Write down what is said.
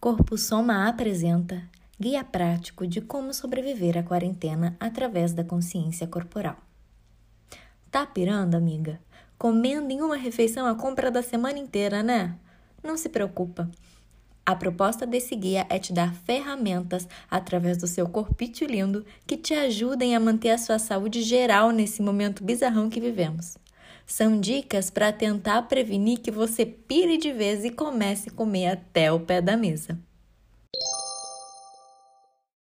Corpo Soma apresenta Guia prático de como sobreviver à quarentena através da consciência corporal. Tá pirando, amiga? Comendo em uma refeição a compra da semana inteira, né? Não se preocupa. A proposta desse guia é te dar ferramentas através do seu corpite lindo que te ajudem a manter a sua saúde geral nesse momento bizarrão que vivemos. São dicas para tentar prevenir que você pire de vez e comece a comer até o pé da mesa.